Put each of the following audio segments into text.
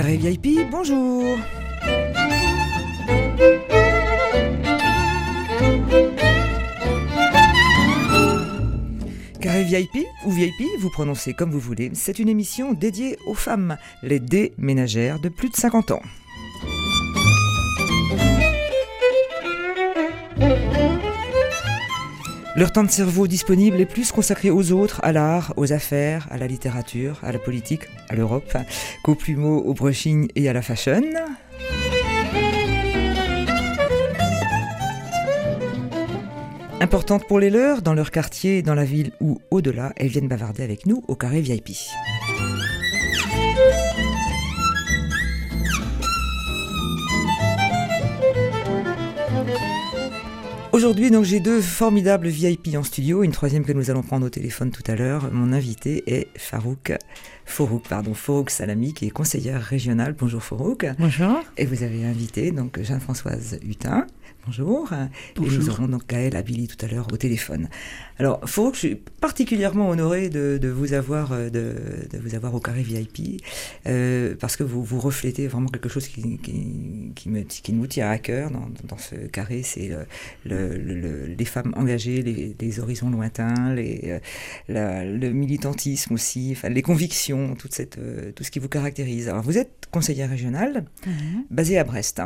Carré VIP, bonjour Carré VIP ou VIP, vous prononcez comme vous voulez, c'est une émission dédiée aux femmes, les déménagères de plus de 50 ans. Leur temps de cerveau disponible est plus consacré aux autres, à l'art, aux affaires, à la littérature, à la politique, à l'Europe, qu'aux plumeaux, au brushing et à la fashion. Importantes pour les leurs, dans leur quartier, dans la ville ou au-delà, elles viennent bavarder avec nous au carré VIP. Aujourd'hui, donc, j'ai deux formidables VIP en studio, une troisième que nous allons prendre au téléphone tout à l'heure. Mon invité est Farouk Forouk, pardon, Forouk Salami, qui est conseillère régionale. Bonjour Forouk. Bonjour. Et vous avez invité donc Jeanne-Françoise Hutin. Bonjour. Bonjour. Et nous aurons donc Gaëlle Abili tout à l'heure au téléphone. Alors, Forouk, je suis particulièrement honoré de, de vous avoir euh, de, de, vous avoir au carré VIP euh, parce que vous, vous reflétez vraiment quelque chose qui, qui, qui, me, qui nous tient à cœur dans, dans ce carré. C'est le, le, le, les femmes engagées, les, les horizons lointains, les, euh, la, le militantisme aussi, enfin, les convictions, toute cette, euh, tout ce qui vous caractérise. Alors, vous êtes conseillère régionale Mhm. basée à Brest.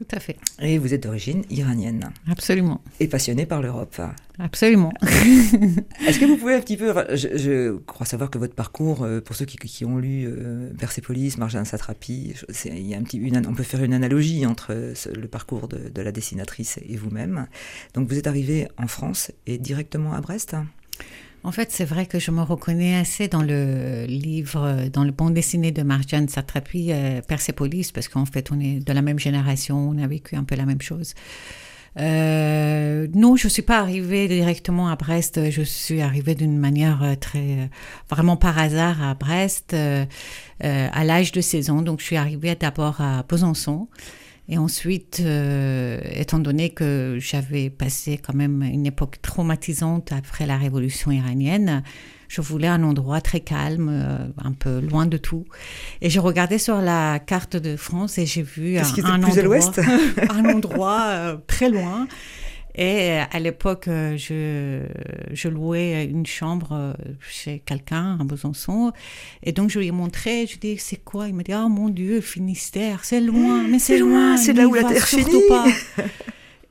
Tout à fait. Et vous êtes d'origine iranienne Absolument. et passionnée par l'Europe. Absolument. Est-ce que vous pouvez un petit peu, je, je, crois savoir que votre parcours, euh, pour ceux qui, qui ont lu euh, Persépolis, Marjane Satrapi, il y a un petit, une, on peut faire une analogie entre le parcours de, de, la dessinatrice et vous-même. Donc vous êtes arrivée en France et directement à Brest en fait, c'est vrai que je me reconnais assez dans le livre, dans le bande dessinée de Marjane Satrapi, euh, Persépolis, parce qu'en fait, on est de la même génération, on a vécu un peu la même chose. Euh, non, je suis pas arrivée directement à Brest. Je suis arrivée d'une manière euh, très, vraiment par hasard à Brest euh, à l'âge de 16 ans. Donc, je suis arrivée d'abord à Besançon. Et ensuite, euh, étant donné que j'avais passé quand même une époque traumatisante après la révolution iranienne, je voulais un endroit très calme, euh, un peu loin de tout. Et je regardais sur la carte de France et j'ai vu un, un, endroit, à un endroit euh, très loin. Et à l'époque, je, je louais une chambre chez quelqu'un à Besançon. Et donc, je lui ai montré, je lui ai dit, c'est quoi? Il m'a dit, oh mon Dieu, Finistère, c'est loin, mais c'est loin. C'est là où la terre finit. Pas.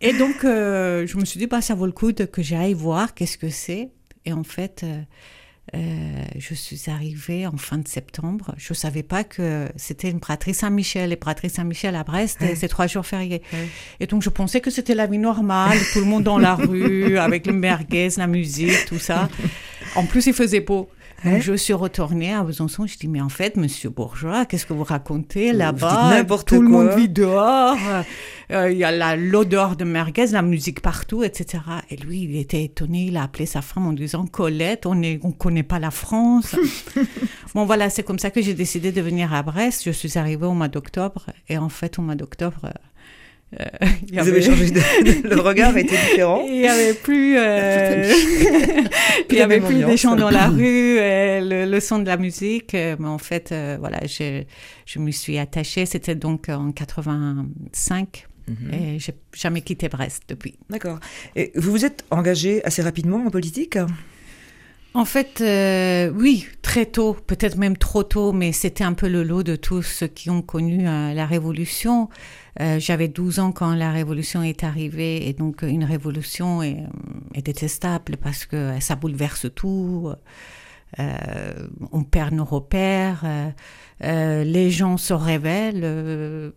Et donc, euh, je me suis dit, bah, ça vaut le coup de, que j'aille voir qu'est-ce que c'est. Et en fait, euh, euh, je suis arrivée en fin de septembre. Je ne savais pas que c'était une braderie Saint-Michel. Et braderie Saint-Michel à Brest, ouais. c'est trois jours fériés. Ouais. Et donc, je pensais que c'était la vie normale, tout le monde dans la rue, avec le merguez, la musique, tout ça. En plus, il faisait beau. Ouais. je suis retournée à Besançon. Je dis, mais en fait, monsieur Bourgeois, qu'est-ce que vous racontez là-bas? Tout quoi. le monde vit dehors. Il euh, y a l'odeur de merguez, la musique partout, etc. Et lui, il était étonné. Il a appelé sa femme en disant, Colette, on ne on connaît pas la France. bon, voilà, c'est comme ça que j'ai décidé de venir à Brest. Je suis arrivée au mois d'octobre. Et en fait, au mois d'octobre... Euh, Vous avait... avez changé de, le regard était différent. Il n'y avait plus, euh... il y avait plus des chants dans la rue, euh, le, le, son de la musique. euh, Mais en fait, euh, voilà, je, je me suis attachée. C'était donc en 85. Mm -hmm. Et j'ai jamais quitté Brest depuis. D'accord. Et vous vous êtes engagé assez rapidement en politique? En fait, euh, oui, très tôt, peut-être même trop tôt, mais c'était un peu le lot de tous ceux qui ont connu euh, la Révolution. Euh, J'avais 12 ans quand la Révolution est arrivée, et donc une révolution est, est détestable parce que ça bouleverse tout. on perd nos repères, les gens se révèlent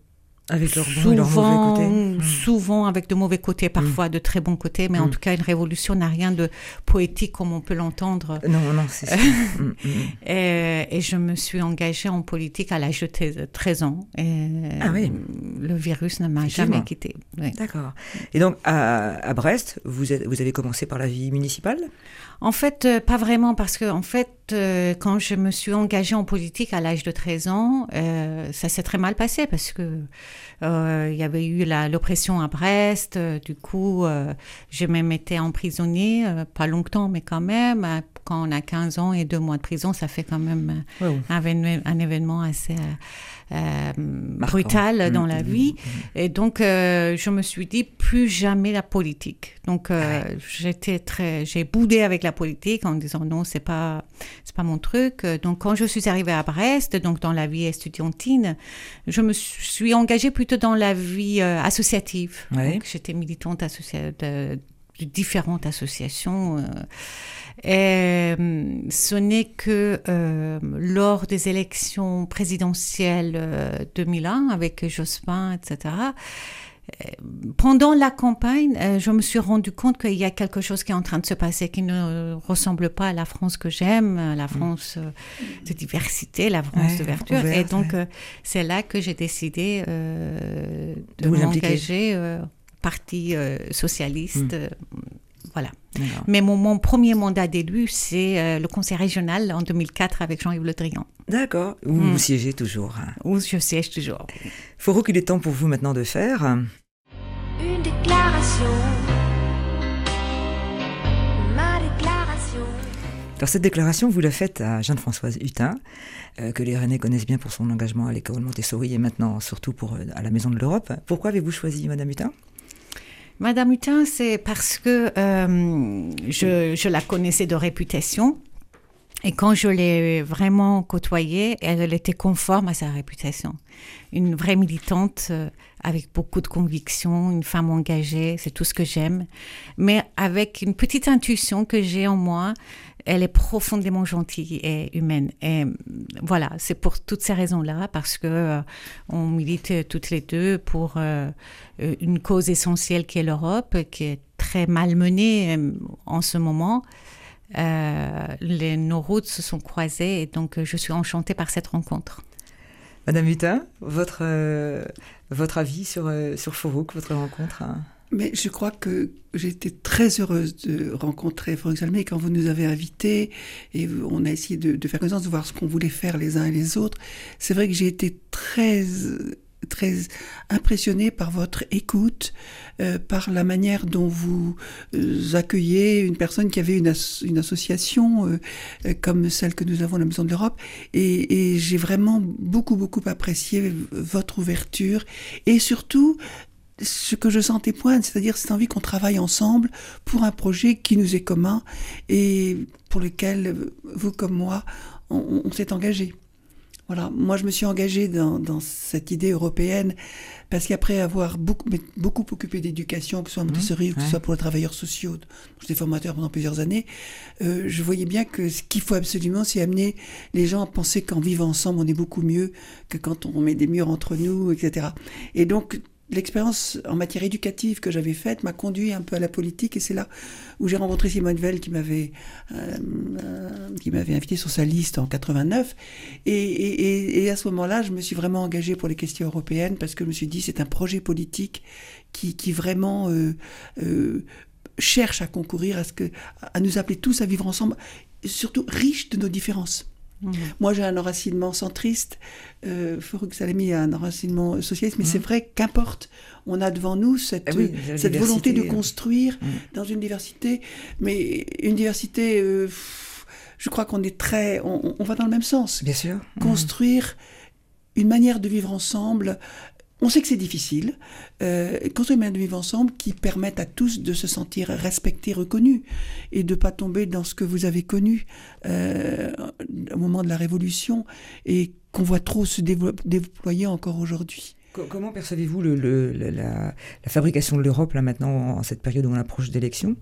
avec leur souvent, bon et leur mauvais côté. Mmh. Souvent avec de mauvais côtés, parfois mmh. de très bons côtés, mais mmh. en tout cas, une révolution n'a rien de poétique comme on peut l'entendre. Non, non, c'est ça. et, et, je me suis engagée en politique à l'âge de 13 ans. Et ah oui. Le virus ne m'a jamais quitté. Oui. D'accord. Et donc, à, à Brest, vous, êtes, vous avez commencé par la vie municipale? En fait, euh, pas vraiment, parce que, en fait, euh, quand je me suis engagée en politique à l'âge de 13 ans, euh, ça s'est très mal passé parce que il y avait eu l'oppression à Brest. du coup, je même été emprisonnée, pas longtemps, mais quand même. Quand on a 15 ans et deux mois de prison, ça fait quand même un, un, événement assez euh, brutale dans la mmh, vie. Mmh, mmh. Et donc, euh, je me suis dit plus jamais la politique. Donc, euh, j'étais très, j'ai boudé avec la politique en disant non, c'est pas, c'est pas mon truc. Donc, quand je suis arrivée à Brest, donc dans la vie estudiantine, je me suis engagée plutôt dans la vie associative. J'étais militante associative de, de, différentes associations. Et euh, ce n'est que euh, lors des élections présidentielles 2001 euh, avec Jospin, etc. Pendant la campagne, je me suis rendu compte qu'il y a quelque chose qui est en train de se passer qui ne ressemble pas à la France que j'aime, la mm. France de diversité, la France d'ouverture. Et donc, c'est là que j'ai décidé de, m'engager Parti socialiste. Mm. Voilà. Mais mon, premier mandat d'élu, c'est euh, le conseil régional en 2004 avec Jean-Yves Le Drian. D'accord. Où vous siégez toujours. Où je siège toujours. Faut qu'il est temps pour vous maintenant de faire. Une déclaration. Ma déclaration. Alors cette déclaration, vous la faites à Jeanne-Françoise Hutin, euh, que les Rennais connaissent bien pour son engagement à l'école Montessori et maintenant surtout pour, euh, à la Maison de l'Europe. Pourquoi avez-vous choisi Madame Hutin? Madame Hutin, c'est parce que euh, je, la connaissais de réputation. Et quand je l'ai vraiment côtoyée, elle, était conforme à sa réputation. Une vraie militante euh, avec beaucoup de conviction, une femme engagée, c'est tout ce que j'aime. Mais avec une petite intuition que j'ai en moi, elle est profondément gentille et humaine. Et voilà, c'est pour toutes ces raisons-là, parce que euh, on milite toutes les deux pour euh, une cause essentielle qui est l'Europe, qui est très malmenée euh, en ce moment. les, nos routes se sont croisées et donc je suis enchantée par cette rencontre. Madame Hutin, votre, votre avis sur, sur Fourouk, votre rencontre hein? Mais je crois que été très heureuse de rencontrer Franck Salmé quand vous nous avez invités et on a essayé de, faire connaissance, de voir ce qu'on voulait faire les uns et les autres. C'est vrai que j'ai été très très impressionnée par votre écoute, euh, par la manière dont vous euh, accueillez une personne qui avait une, association euh, comme celle que nous avons à la Maison de l'Europe. Et j'ai vraiment beaucoup, beaucoup apprécié votre ouverture et surtout ce que je sentais poindre, c'est-à-dire cette envie qu'on travaille ensemble pour un projet qui nous est commun et pour lequel vous comme moi, on, s'est engagé. Voilà, moi je me suis engagée dans, cette idée européenne parce qu'après avoir beaucoup, beaucoup occupé d'éducation, que ce soit à Montessori ou que ce soit pour les travailleurs sociaux, j'étais formateur pendant plusieurs années, euh, je voyais bien que ce qu'il faut absolument, c'est amener les gens à penser qu'en vivant ensemble, on est beaucoup mieux que quand on met des murs entre nous, etc. Et donc l'expérience en matière éducative que j'avais faite m'a conduit un peu à la politique et c'est là où j'ai rencontré Simone Veil qui m'avait euh, euh, qui m'avait invité sur sa liste en 89 et, à ce moment-là je me suis vraiment engagée pour les questions européennes parce que je me suis dit c'est un projet politique qui, vraiment euh, cherche à concourir à ce que à nous appeler tous à vivre ensemble surtout riche de nos différences Mhm. Moi, j'ai un enracinement centriste. Euh, Farouk Salami a un enracinement socialiste, mais c'est mhm. vrai qu'importe, on a devant nous cette, cette volonté de construire mhm. dans une diversité, mais une diversité. Euh, je crois qu'on est très, on, on, va dans le même sens. Bien sûr. Construire une manière de vivre ensemble on sait que c'est difficile. Euh, construire une manière de vivre ensemble qui permette à tous de se sentir respectés, reconnus, et de pas tomber dans ce que vous avez connu euh, au moment de la Révolution et qu'on voit trop se déployer encore aujourd'hui. Comment percevez-vous le, la, fabrication de l'Europe là maintenant en cette période où on approche d'élections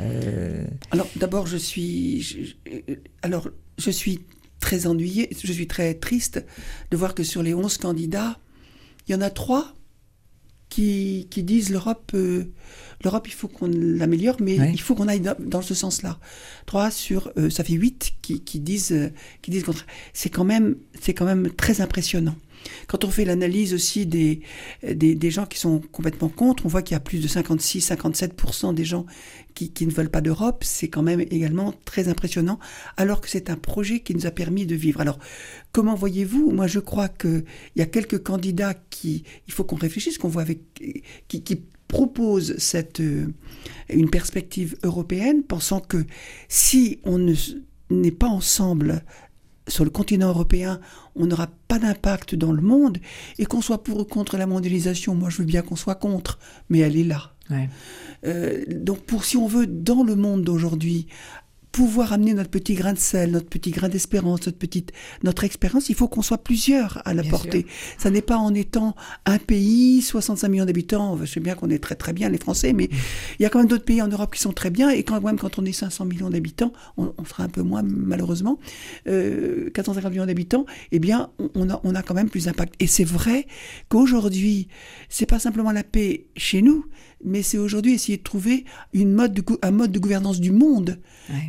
euh, Alors d'abord je suis alors je suis très ennuyée, je suis très triste de voir que sur les 11 candidats, il y en a trois qui, qui disent l'Europe, euh, l'Europe, il faut qu'on l'améliore, mais il faut qu'on aille dans, ce sens-là. Trois sur, euh, ça fait huit qui, qui disent, euh, qui disent C'est quand même, c'est quand même très impressionnant. quand on fait l'analyse aussi des, des, gens qui sont complètement contre, on voit qu'il y a plus de 56-57% des gens qui, ne veulent pas d'Europe. C'est quand même également très impressionnant, alors que c'est un projet qui nous a permis de vivre. Alors, comment voyez-vous? Moi, je crois qu'il y a quelques candidats qui, il faut qu'on réfléchisse, qu'on voit avec, qui, qui proposent cette, euh, une perspective européenne, pensant que si on n'est pas ensemble sur le continent européen, on n'aura pas d'impact dans le monde, et qu'on soit pour ou contre la mondialisation, moi je veux bien qu'on soit contre, mais elle est là. Euh, donc pour si on veut dans le monde d'aujourd'hui pouvoir amener notre petit grain de sel, notre petit grain d'espérance, notre petite notre expérience, il faut qu'on soit plusieurs à la porter. Ça n'est pas en étant un pays, 65 millions d'habitants, je sais bien qu'on est très très bien les Français, mais il y a quand même d'autres pays en Europe qui sont très bien, et quand même quand on est 500 millions d'habitants, on, sera un peu moins malheureusement, euh, 450 millions d'habitants, eh bien on a, on a quand même plus d'impact. Et c'est vrai qu'aujourd'hui, c'est pas simplement la paix chez nous, mais c'est aujourd'hui essayer de trouver une mode de, un mode de gouvernance du monde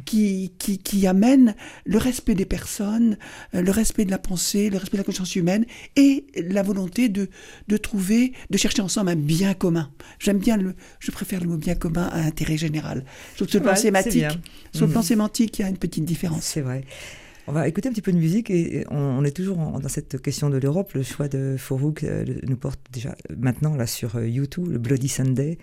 qui, qui, qui, amène le respect des personnes, euh, le respect de la pensée, le respect de la conscience humaine et la volonté de, de trouver, de chercher ensemble un bien commun. J'aime bien le, je préfère le mot bien commun à intérêt général. Sur le plan sémantique, sur le plan mhm. sémantique, il y a une petite différence. C'est vrai. On va écouter un petit peu de musique et on, est toujours dans cette question de l'Europe. Le choix de Faurouk euh, nous porte déjà maintenant là sur euh, YouTube, le Bloody Sunday.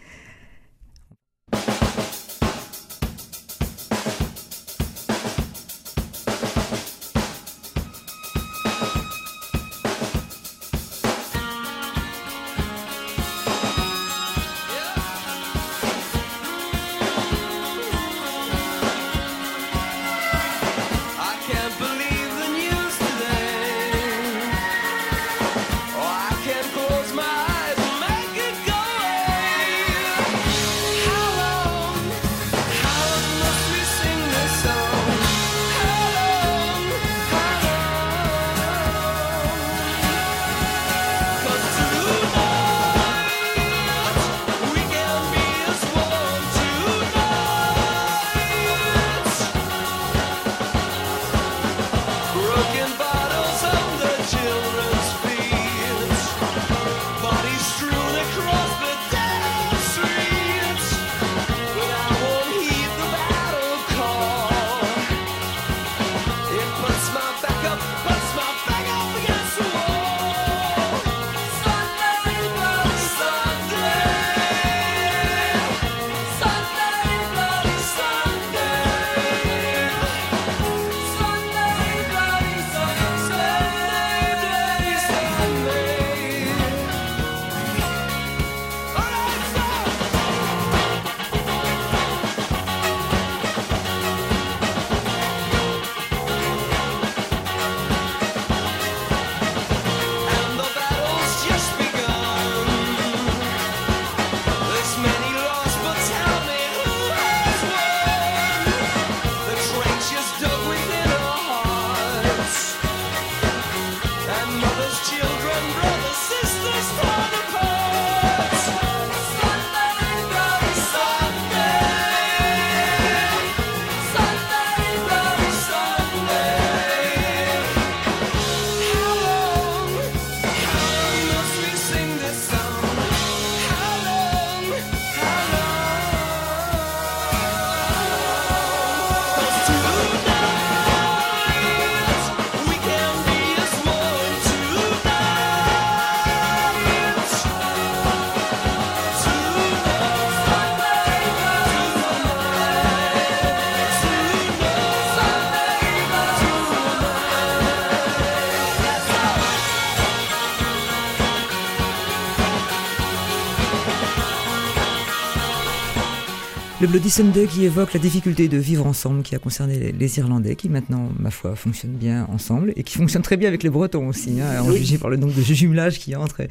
Le Sunday qui évoque la difficulté de vivre ensemble, qui a concerné les, Irlandais, qui maintenant, ma foi, fonctionnent bien ensemble et qui fonctionnent très bien avec les Bretons aussi, hein, en jugé par le nombre de jumelages qu'il y a entre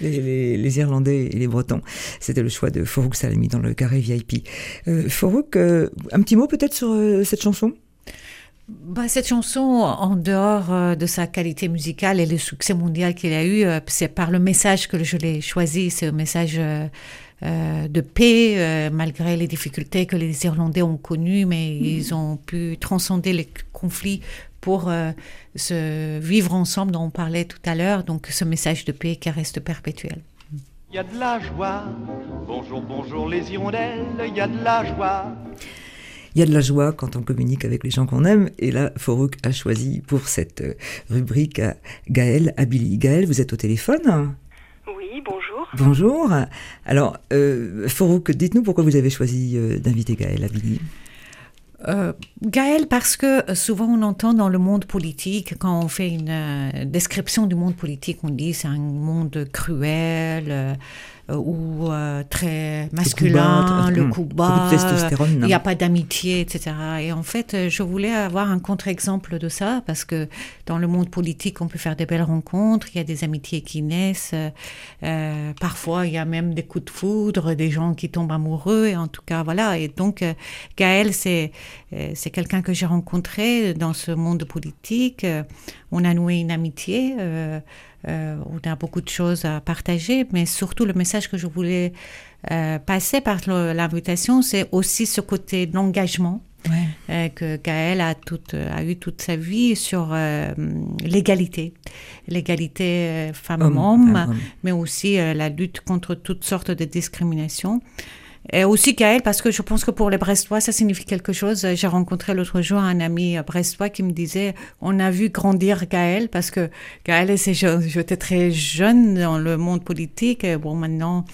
les, Irlandais et les Bretons. C'était le choix de Farouk Salami dans le carré VIP. Euh, Farouk, euh, un petit mot peut-être sur euh, cette chanson? Bah, cette chanson, en dehors euh, de sa qualité musicale et le succès mondial qu'il a eu, c'est par le message que je l'ai choisi, c'est un message euh, de paix, euh, malgré les difficultés que les Irlandais ont connues, mais mm. ils ont pu transcender les conflits pour ce vivre ensemble dont on parlait tout à l'heure, donc ce message de paix qui reste perpétuel. Il y a de la joie, bonjour, bonjour les hirondelles, il y a de la joie. Il y a de la joie quand on communique avec les gens qu'on aime. Et là, Forouk a choisi pour cette rubrique Gaël Abili. Gaël, vous êtes au téléphone Bonjour. Bonjour. Alors, euh, dites-nous pourquoi vous avez choisi euh, d'inviter Gaël Abili. Euh, Gaël, parce que souvent on entend dans le monde politique, quand on fait une euh, description du monde politique, on dit c'est un monde cruel, euh, ou euh, très masculin, le coup bas, il n'y a pas d'amitié, etc. Et en fait, euh, je voulais avoir un contre-exemple de ça parce que dans le monde politique, on peut faire des belles rencontres, il y a des amitiés qui naissent, parfois il y a même des coups de foudre, des gens qui tombent amoureux, et en tout cas, voilà. Et donc, Gaël, c'est c'est quelqu'un que j'ai rencontré dans ce monde politique. On a noué une amitié. Euh, on a beaucoup de choses à partager, mais surtout le message que je voulais euh, passer par l'invitation, c'est aussi ce côté d'engagement. Euh, que Gaël a, a eu toute sa vie sur l'égalité, l'égalité femmes-hommes, mais aussi la lutte contre toutes sortes de discriminations. Et aussi Gaël, parce que je pense que pour les Brestois, ça signifie quelque chose. J'ai rencontré l'autre jour un ami brestois qui me disait, on a vu grandir Gaël, parce que Gaël, j'étais très jeune dans le monde politique. Et bon, maintenant,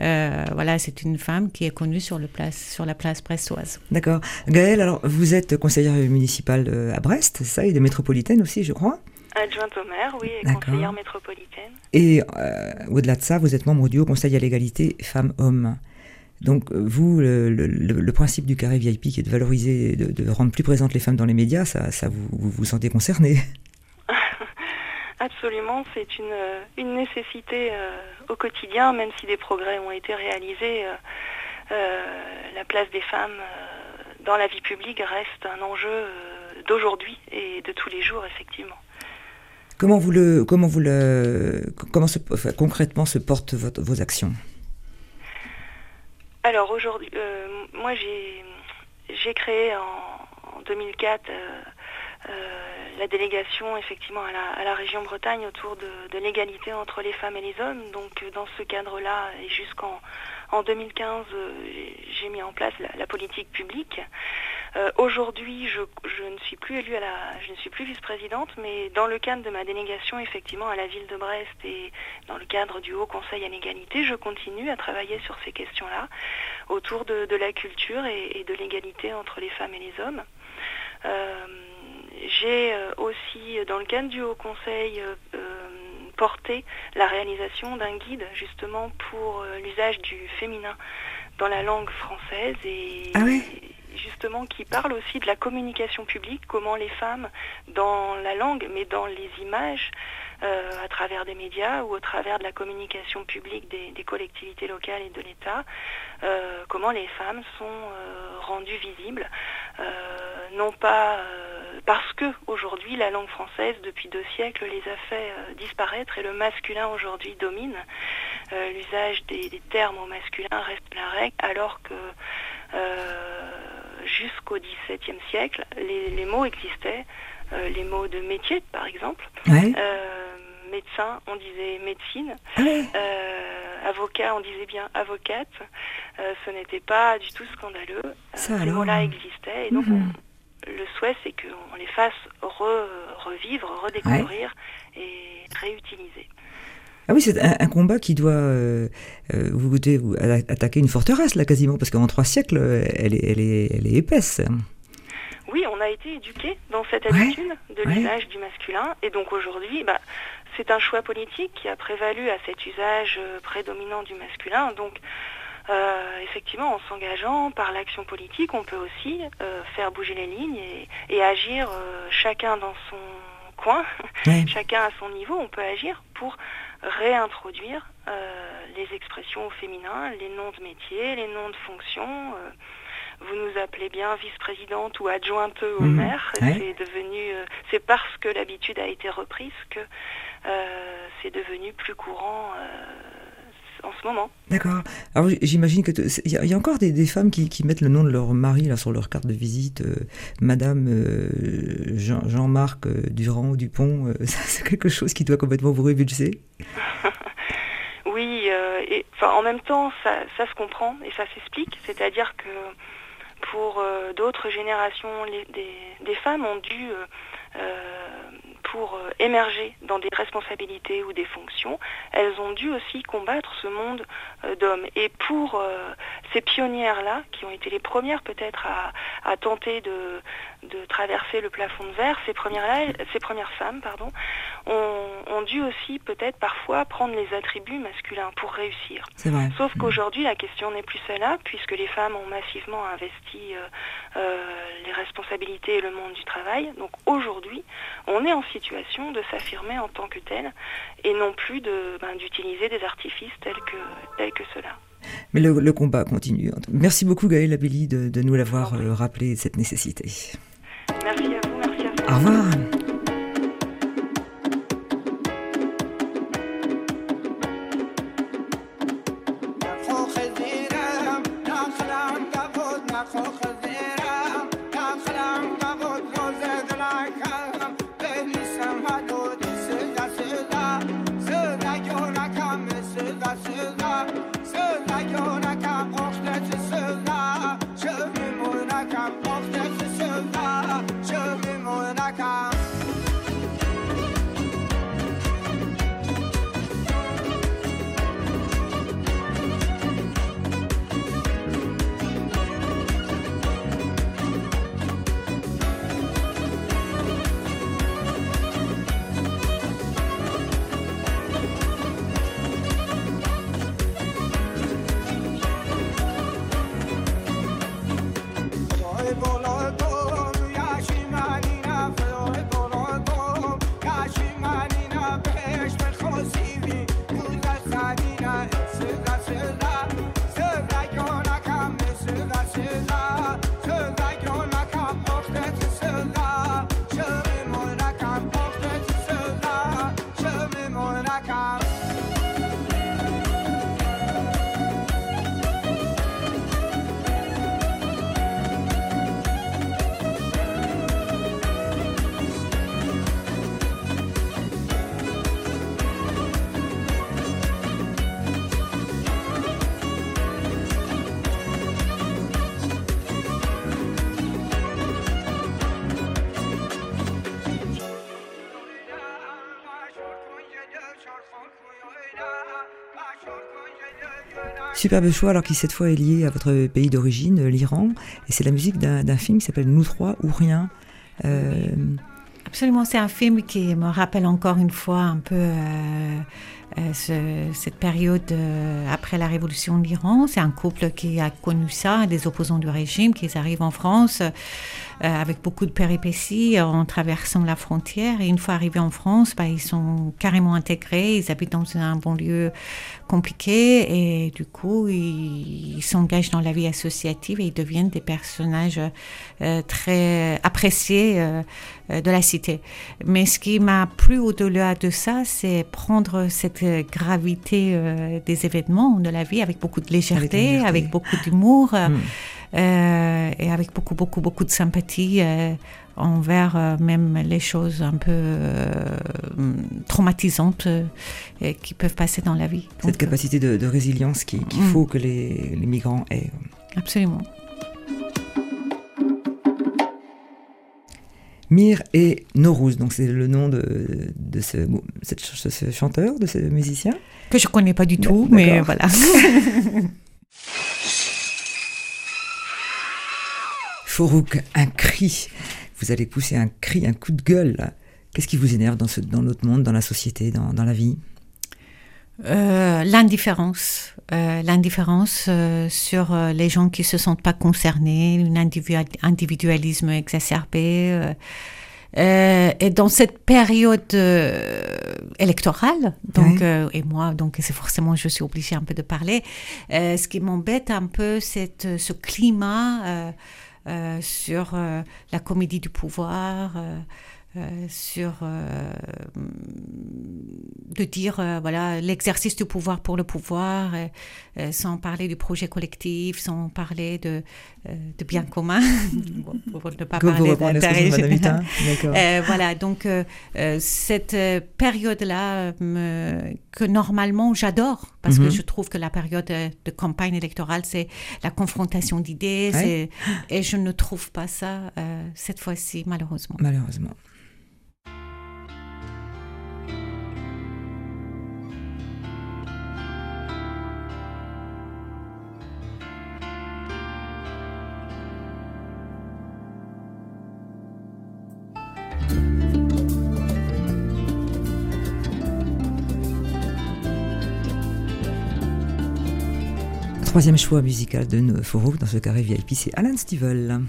euh, voilà, c'est une femme qui est connue sur, le place, sur la place brestoise. D'accord. Gaël, alors, vous êtes conseillère municipale euh, à Brest, c'est ça, et des métropolitaines aussi, je crois Adjointe au maire, oui, et conseillère métropolitaine. Et euh, au-delà de ça, vous êtes membre du Haut Conseil à l'égalité femmes-hommes. Donc euh, vous, le, principe du carré VIP qui est de valoriser, de, rendre plus présentes les femmes dans les médias, ça, ça vous, vous, sentez concerné? Absolument, c'est une, nécessité euh, au quotidien, même si des progrès ont été réalisés. Euh, la place des femmes dans la vie publique reste un enjeu d'aujourd'hui et de tous les jours, effectivement. Comment vous le, comment vous le, comment concrètement se portent vos actions? Alors aujourd'hui, euh, moi j'ai créé en, 2004 euh, euh, la délégation effectivement à la, région Bretagne autour de, l'égalité entre les femmes et les hommes. Donc dans ce cadre-là et jusqu'en en 2015, j'ai mis en place la politique publique. Euh, aujourd'hui, je, ne suis plus élue à la, je ne suis plus vice-présidente, mais dans le cadre de ma délégation, effectivement, à la ville de Brest et dans le cadre du Haut Conseil à l'égalité, je continue à travailler sur ces questions-là, autour de, la culture et, de l'égalité entre les femmes et les hommes. Euh, j'ai euh, aussi, dans le cadre du Haut Conseil, porté la réalisation d'un guide justement pour l'usage du féminin dans la langue française et, ah justement qui parle aussi de la communication publique, comment les femmes, dans la langue, mais dans les images, euh, à travers des médias ou au travers de la communication publique des, collectivités locales et de l'État, euh, comment les femmes sont euh, rendues visibles, non pas parce que aujourd'hui la langue française depuis deux siècles les a fait disparaître et le masculin aujourd'hui domine. L'usage des, des, termes au masculin reste la règle alors que jusqu'au XVIIe siècle, les, mots existaient, euh, les mots de métier par exemple. Euh, médecin, on disait médecine. Ah euh, avocat, on disait bien avocate. ce n'était pas du tout scandaleux. ces mots-là existaient. Et donc, mhm. Le souhait, c'est qu'on les fasse revivre, redécouvrir et réutiliser. Ah oui, c'est un, combat qui doit. Euh, euh, vous, vous, attaquer une forteresse, là, quasiment, parce qu'en trois siècles, elle est, elle est, elle est épaisse. Oui, on a été éduqués dans cette habitude de l'usage du masculin. Et donc aujourd'hui, bah, c'est un choix politique qui a prévalu à cet usage euh, prédominant du masculin. Donc, effectivement, en s'engageant par l'action politique, on peut aussi faire bouger les lignes et, agir chacun dans son coin, chacun à son niveau. On peut agir pour réintroduire euh, les expressions au féminin, les noms de métiers, les noms de fonctions. Euh, vous nous appelez bien vice-présidente ou adjointe au mhm. maire. C'est devenu, euh, c'est parce que l'habitude a été reprise que c'est devenu plus courant en ce moment. D'accord. Alors j'imagine que il y, a encore des, des femmes qui, qui, mettent le nom de leur mari là sur leur carte de visite, euh, Madame euh, Jean, Jean-Marc euh, Durand Dupont. c'est quelque chose qui doit complètement vous révulser? oui, et enfin en même temps ça, ça se comprend et ça s'explique. C'est-à-dire que pour d'autres générations, les, des, des, femmes ont dû pour euh, émerger dans des responsabilités ou des fonctions, elles ont dû aussi combattre ce monde d'hommes. Et pour euh, ces pionnières-là, qui ont été les premières peut-être à, tenter de, traverser le plafond de verre, ces premières, ces premières femmes pardon, ont, dû aussi peut-être parfois prendre les attributs masculins pour réussir. Sauf qu'aujourd'hui, la question n'est plus celle-là, puisque les femmes ont massivement investi les responsabilités et le monde du travail. Donc aujourd'hui, on est en situation de s'affirmer en tant que tel et non plus ben, d'utiliser des artifices tels que, tels que cela. Mais le, combat continue. Merci beaucoup Gaëlle Abelli de, de nous l'avoir euh, rappelé, cette nécessité. Merci à vous, merci à vous. Au revoir. Superbe choix, alors qui cette fois est lié à votre pays d'origine, l'Iran. Et c'est la musique d'un film qui s'appelle Nous trois ou rien. Euh, Absolument, c'est un film qui me rappelle encore une fois un peu euh, euh, cette période après la révolution de l'Iran. C'est un couple qui a connu ça, des opposants du régime, qui arrivent en France. Euh, avec beaucoup de péripéties en traversant la frontière. Et une fois arrivés en France, bah, ils sont carrément intégrés, ils habitent dans un banlieue compliqué et du coup, ils s'engagent dans la vie associative et ils deviennent des personnages euh, très appréciés euh, de la cité. Mais ce qui m'a plu au-delà de ça, c'est prendre cette gravité des événements de la vie avec beaucoup de légèreté, avec, beaucoup d'humour. Hmm. Euh, et avec beaucoup, beaucoup, beaucoup de sympathie euh, envers euh, même les choses un peu traumatisantes qui peuvent passer dans la vie. Cette capacité de, résilience qu'il mm. faut que les, migrants aient. Absolument. Mir et Norouz, donc c'est le nom de, de ce, ce, chanteur, de ce musicien Que je connais pas du tout, mais voilà. Forouk, un cri. Vous allez pousser un cri, un coup de gueule. Qu'est-ce qui vous énerve dans, ce, dans notre monde, dans la société, dans, dans la vie? Euh, l'indifférence, euh, l'indifférence euh, sur les gens qui se sentent pas concernés, un individualisme exacerbé. et dans cette période électorale, donc et moi donc c'est forcément je suis obligée un peu de parler. ce qui m'embête un peu, c'est ce climat euh, sur euh, la comédie du pouvoir, euh, sur euh, de dire euh, voilà l'exercice du pouvoir pour le pouvoir, sans parler du projet collectif, sans parler de, de bien commun, pour ne pas parler d'intérêt. voilà, donc cette période-là que normalement j'adore parce que mhm. je trouve que la période de campagne électorale c'est la confrontation d'idées et je ne trouve pas ça cette fois-ci malheureusement. Malheureusement. Troisième choix musical de Foro dans ce carré VIP, c'est Alan Stivell.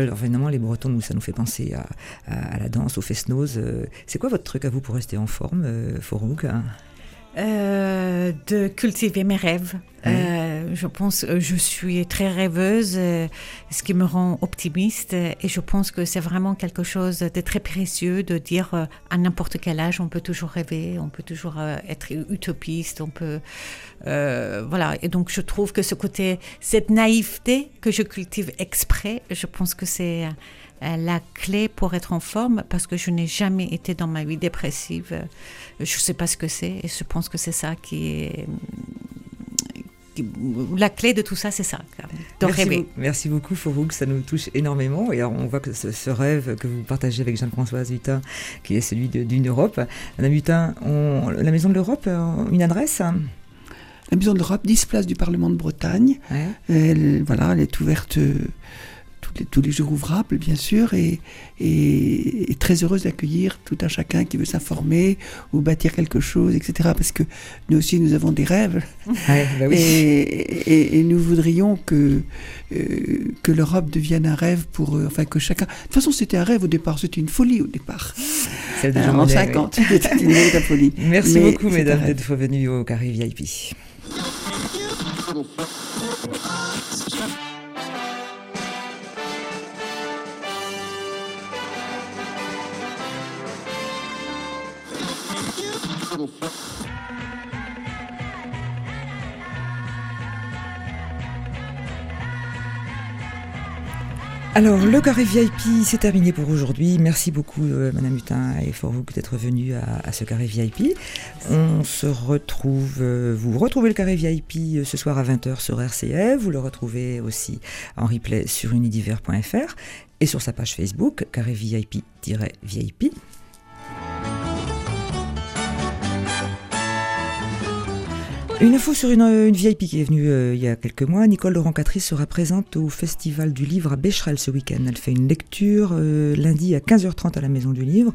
Évidemment, les Bretons, nous, ça nous fait penser à, la danse, au fest-noz. Euh, c'est quoi votre truc à vous pour rester en forme, euh, Forouk euh, de cultiver mes rêves. Je pense, euh, je suis très rêveuse, ce qui me rend optimiste. Et je pense que c'est vraiment quelque chose de très précieux de dire à n'importe quel âge, on peut toujours rêver, on peut toujours être utopiste, on peut, voilà. Et donc je trouve que ce côté, cette naïveté que je cultive exprès, je pense que c'est la clé pour être en forme parce que je n'ai jamais été dans ma vie dépressive. Je ne sais pas ce que c'est et je pense que c'est ça qui est. la clé de tout ça, c'est ça, de merci rêver. Beaucoup, merci beaucoup, Fourouk, ça nous touche énormément. Et on voit que ce, rêve que vous partagez avec Jeanne-Françoise Hutin, qui est celui d'une Europe. Madame Hutin, la Maison de l'Europe, euh, une adresse? La Maison de l'Europe, 10 places du Parlement de Bretagne. Elle, voilà, elle est ouverte tous les jours ouvrables, bien sûr, et, et, très heureuse d'accueillir tout un chacun qui veut s'informer ou bâtir quelque chose, etc. Parce que nous aussi, nous avons des rêves. Bah et, et, nous voudrions que, euh, que l'Europe devienne un rêve pour. Euh, enfin, que chacun. De toute façon, c'était un rêve au départ, c'était une folie au départ. C'est euh, en 50, c'était une véritable folie. Merci beaucoup, mesdames, d'être venues au Carré VIP. Alors, le carré VIP, c'est terminé pour aujourd'hui. Merci beaucoup, euh, Madame Hutin et vous d'être venu à, ce carré VIP. On se retrouve, euh, vous retrouvez le carré VIP euh, ce soir à 20h sur RCF. Vous le retrouvez aussi en replay sur unidiver.fr et sur sa page Facebook, carré VIP-VIP. Une info sur une, VIP qui est venue euh, il y a quelques mois. Nicole Laurent Catrice sera présente au Festival du Livre à Becherel ce week-end. Elle fait une lecture euh, lundi à 15h30 à la Maison du Livre.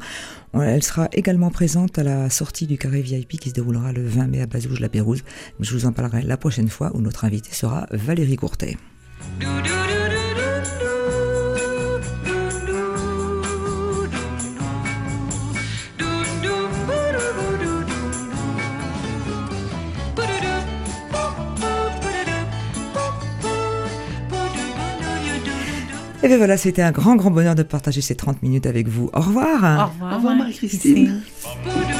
Elle sera également présente à la sortie du carré VIP qui se déroulera le 20 mai à Bazouge-la-Pérouse. Je vous en parlerai la prochaine fois où notre invité sera Valérie Courtet. Et bien voilà, c'était un grand, grand bonheur de partager ces 30 minutes avec vous. Au revoir. Au revoir, Marie-Christine. Christine.